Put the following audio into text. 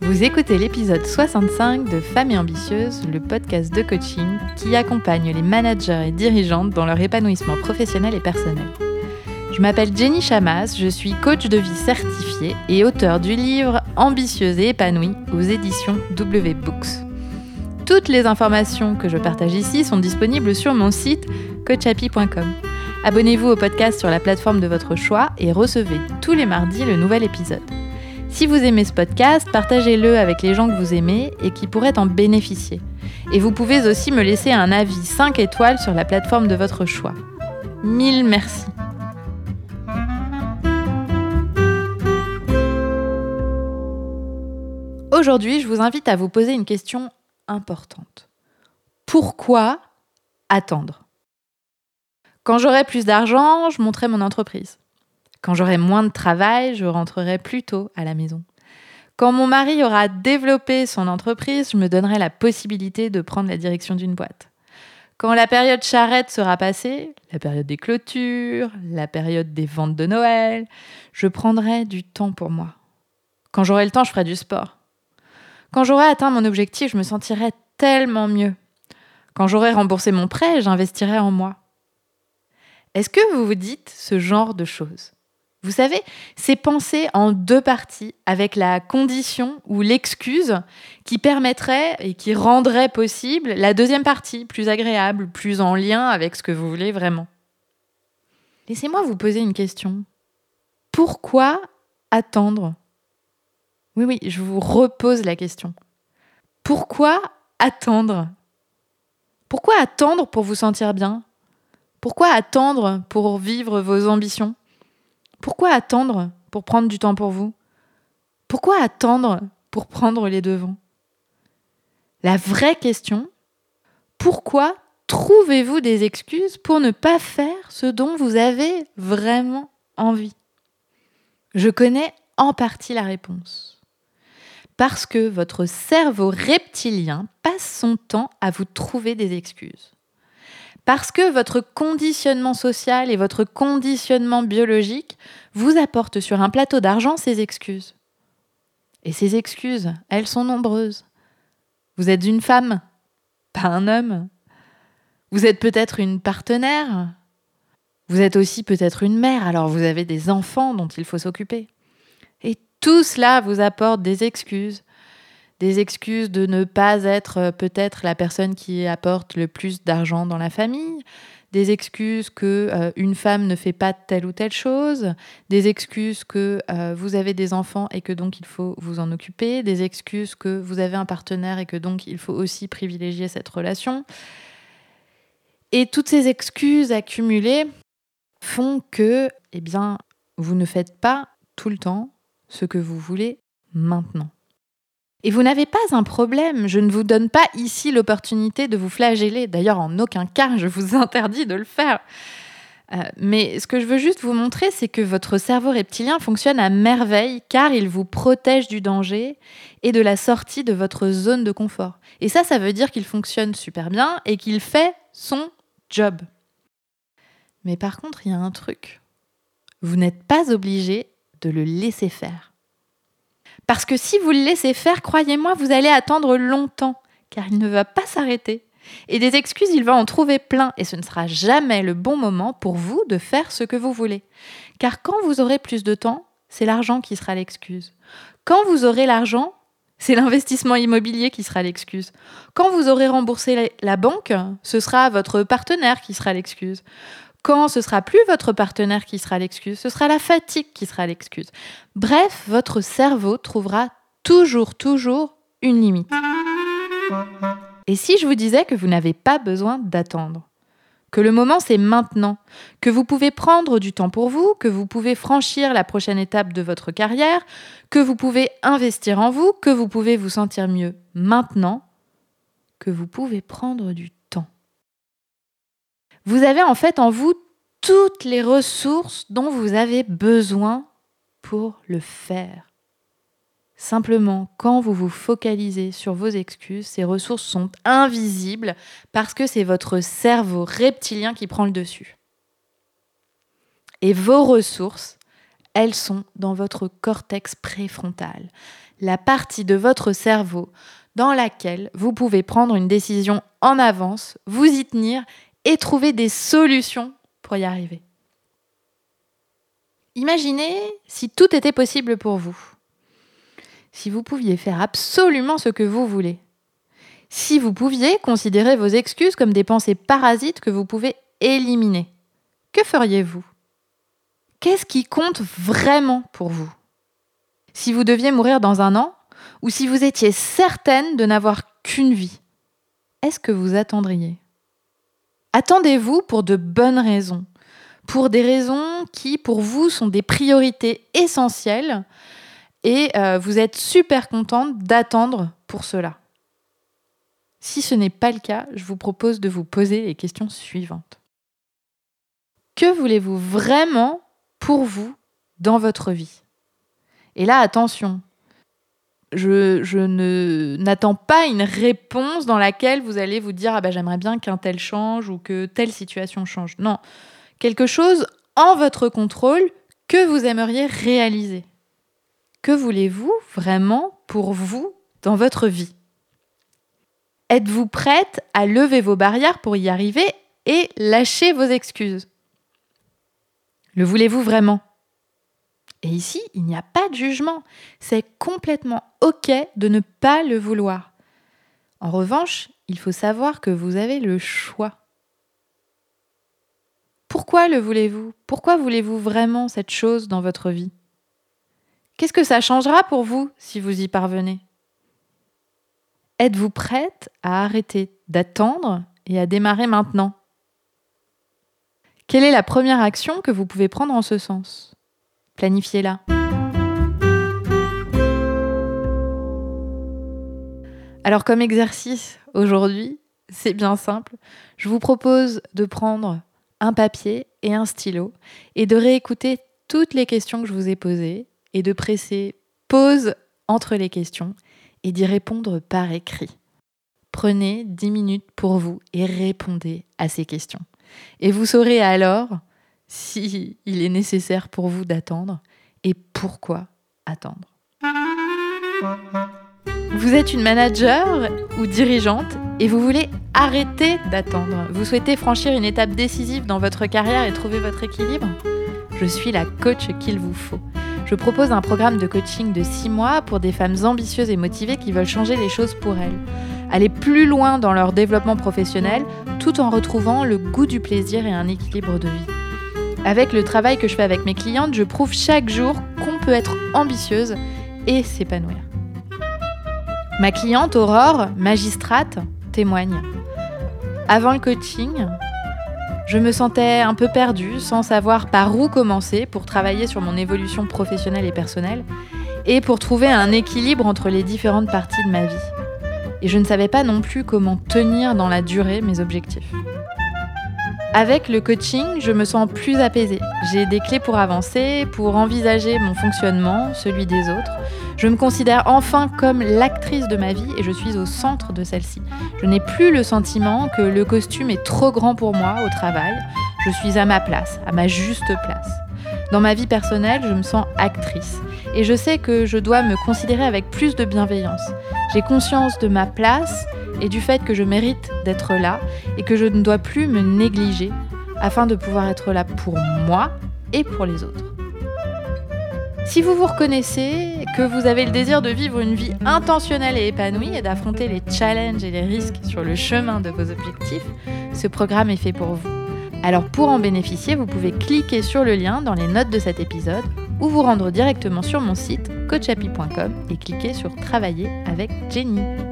Vous écoutez l'épisode 65 de Femmes et Ambitieuses, le podcast de coaching qui accompagne les managers et dirigeantes dans leur épanouissement professionnel et personnel. Je m'appelle Jenny Chamas, je suis coach de vie certifiée et auteur du livre Ambitieuse et épanouie aux éditions W Books. Toutes les informations que je partage ici sont disponibles sur mon site coachapi.com. Abonnez-vous au podcast sur la plateforme de votre choix et recevez tous les mardis le nouvel épisode. Si vous aimez ce podcast, partagez-le avec les gens que vous aimez et qui pourraient en bénéficier. Et vous pouvez aussi me laisser un avis 5 étoiles sur la plateforme de votre choix. Mille merci. Aujourd'hui, je vous invite à vous poser une question importante. Pourquoi attendre? Quand j'aurai plus d'argent, je monterai mon entreprise. Quand j'aurai moins de travail, je rentrerai plus tôt à la maison. Quand mon mari aura développé son entreprise, je me donnerai la possibilité de prendre la direction d'une boîte. Quand la période charrette sera passée, la période des clôtures, la période des ventes de Noël, je prendrai du temps pour moi. Quand j'aurai le temps, je ferai du sport. Quand j'aurai atteint mon objectif, je me sentirai tellement mieux. Quand j'aurai remboursé mon prêt, j'investirai en moi. Est-ce que vous vous dites ce genre de choses? Vous savez, c'est penser en deux parties avec la condition ou l'excuse qui permettrait et qui rendrait possible la deuxième partie, plus agréable, plus en lien avec ce que vous voulez vraiment. Laissez-moi vous poser une question. Pourquoi attendre? Oui, oui, je vous repose la question. Pourquoi attendre? Pourquoi attendre pour vous sentir bien? Pourquoi attendre pour vivre vos ambitions? Pourquoi attendre pour prendre du temps pour vous? Pourquoi attendre pour prendre les devants? La vraie question, pourquoi trouvez-vous des excuses pour ne pas faire ce dont vous avez vraiment envie? Je connais en partie la réponse. Parce que votre cerveau reptilien passe son temps à vous trouver des excuses. Parce que votre conditionnement social et votre conditionnement biologique vous apportent sur un plateau d'argent ces excuses. Et ces excuses, elles sont nombreuses. Vous êtes une femme, pas un homme. Vous êtes peut-être une partenaire. Vous êtes aussi peut-être une mère, alors vous avez des enfants dont il faut s'occuper. Tout cela vous apporte des excuses, des excuses de ne pas être euh, peut-être la personne qui apporte le plus d'argent dans la famille, des excuses que euh, une femme ne fait pas telle ou telle chose, des excuses que euh, vous avez des enfants et que donc il faut vous en occuper, des excuses que vous avez un partenaire et que donc il faut aussi privilégier cette relation. Et toutes ces excuses accumulées font que, eh bien, vous ne faites pas tout le temps ce que vous voulez maintenant. Et vous n'avez pas un problème, je ne vous donne pas ici l'opportunité de vous flageller, d'ailleurs en aucun cas je vous interdis de le faire. Euh, mais ce que je veux juste vous montrer, c'est que votre cerveau reptilien fonctionne à merveille car il vous protège du danger et de la sortie de votre zone de confort. Et ça, ça veut dire qu'il fonctionne super bien et qu'il fait son job. Mais par contre, il y a un truc. Vous n'êtes pas obligé de le laisser faire. Parce que si vous le laissez faire, croyez-moi, vous allez attendre longtemps, car il ne va pas s'arrêter. Et des excuses, il va en trouver plein, et ce ne sera jamais le bon moment pour vous de faire ce que vous voulez. Car quand vous aurez plus de temps, c'est l'argent qui sera l'excuse. Quand vous aurez l'argent, c'est l'investissement immobilier qui sera l'excuse. Quand vous aurez remboursé la banque, ce sera votre partenaire qui sera l'excuse quand ce sera plus votre partenaire qui sera l'excuse, ce sera la fatigue qui sera l'excuse. Bref, votre cerveau trouvera toujours, toujours une limite. Et si je vous disais que vous n'avez pas besoin d'attendre que le moment c'est maintenant, que vous pouvez prendre du temps pour vous, que vous pouvez franchir la prochaine étape de votre carrière, que vous pouvez investir en vous, que vous pouvez vous sentir mieux maintenant, que vous pouvez prendre du vous avez en fait en vous toutes les ressources dont vous avez besoin pour le faire. Simplement, quand vous vous focalisez sur vos excuses, ces ressources sont invisibles parce que c'est votre cerveau reptilien qui prend le dessus. Et vos ressources, elles sont dans votre cortex préfrontal, la partie de votre cerveau dans laquelle vous pouvez prendre une décision en avance, vous y tenir et trouver des solutions pour y arriver. Imaginez si tout était possible pour vous. Si vous pouviez faire absolument ce que vous voulez. Si vous pouviez considérer vos excuses comme des pensées parasites que vous pouvez éliminer. Que feriez-vous? Qu'est-ce qui compte vraiment pour vous? Si vous deviez mourir dans un an, ou si vous étiez certaine de n'avoir qu'une vie, est-ce que vous attendriez? Attendez-vous pour de bonnes raisons, pour des raisons qui, pour vous, sont des priorités essentielles, et euh, vous êtes super contente d'attendre pour cela. Si ce n'est pas le cas, je vous propose de vous poser les questions suivantes. Que voulez-vous vraiment pour vous dans votre vie? Et là, attention, je, ne, n'attends pas une réponse dans laquelle vous allez vous dire ah ben, j'aimerais bien qu'un tel change ou que telle situation change. Non, quelque chose en votre contrôle que vous aimeriez réaliser. Que voulez-vous vraiment pour vous dans votre vie? Êtes-vous prête à lever vos barrières pour y arriver et lâcher vos excuses? Le voulez-vous vraiment? Et ici, il n'y a pas de jugement. C'est complètement OK de ne pas le vouloir. En revanche, il faut savoir que vous avez le choix. Pourquoi le voulez-vous? Pourquoi voulez-vous vraiment cette chose dans votre vie? Qu'est-ce que ça changera pour vous si vous y parvenez? Êtes-vous prête à arrêter d'attendre et à démarrer maintenant? Quelle est la première action que vous pouvez prendre en ce sens? Planifiez-la. Alors comme exercice aujourd'hui, c'est bien simple. Je vous propose de prendre un papier et un stylo et de réécouter toutes les questions que je vous ai posées et de presser pause entre les questions et d'y répondre par écrit. Prenez 10 minutes pour vous et répondez à ces questions. Et vous saurez alors si il est nécessaire pour vous d'attendre et pourquoi attendre. Vous êtes une manager ou dirigeante et vous voulez arrêter d'attendre. Vous souhaitez franchir une étape décisive dans votre carrière et trouver votre équilibre? Je suis la coach qu'il vous faut. Je propose un programme de coaching de 6 mois pour des femmes ambitieuses et motivées qui veulent changer les choses pour elles aller plus loin dans leur développement professionnel tout en retrouvant le goût du plaisir et un équilibre de vie. Avec le travail que je fais avec mes clientes, je prouve chaque jour qu'on peut être ambitieuse et s'épanouir. Ma cliente Aurore, magistrate, témoigne. Avant le coaching, je me sentais un peu perdue, sans savoir par où commencer pour travailler sur mon évolution professionnelle et personnelle, et pour trouver un équilibre entre les différentes parties de ma vie et je ne savais pas non plus comment tenir dans la durée mes objectifs. Avec le coaching, je me sens plus apaisée. J'ai des clés pour avancer, pour envisager mon fonctionnement, celui des autres. Je me considère enfin comme l'actrice de ma vie et je suis au centre de celle-ci. Je n'ai plus le sentiment que le costume est trop grand pour moi au travail. Je suis à ma place, à ma juste place. Dans ma vie personnelle, je me sens actrice et je sais que je dois me considérer avec plus de bienveillance. J'ai conscience de ma place et du fait que je mérite d'être là et que je ne dois plus me négliger afin de pouvoir être là pour moi et pour les autres. Si vous vous reconnaissez, que vous avez le désir de vivre une vie intentionnelle et épanouie et d'affronter les challenges et les risques sur le chemin de vos objectifs, ce programme est fait pour vous. Alors pour en bénéficier, vous pouvez cliquer sur le lien dans les notes de cet épisode ou vous rendre directement sur mon site coachapi.com et cliquer sur Travailler avec Jenny.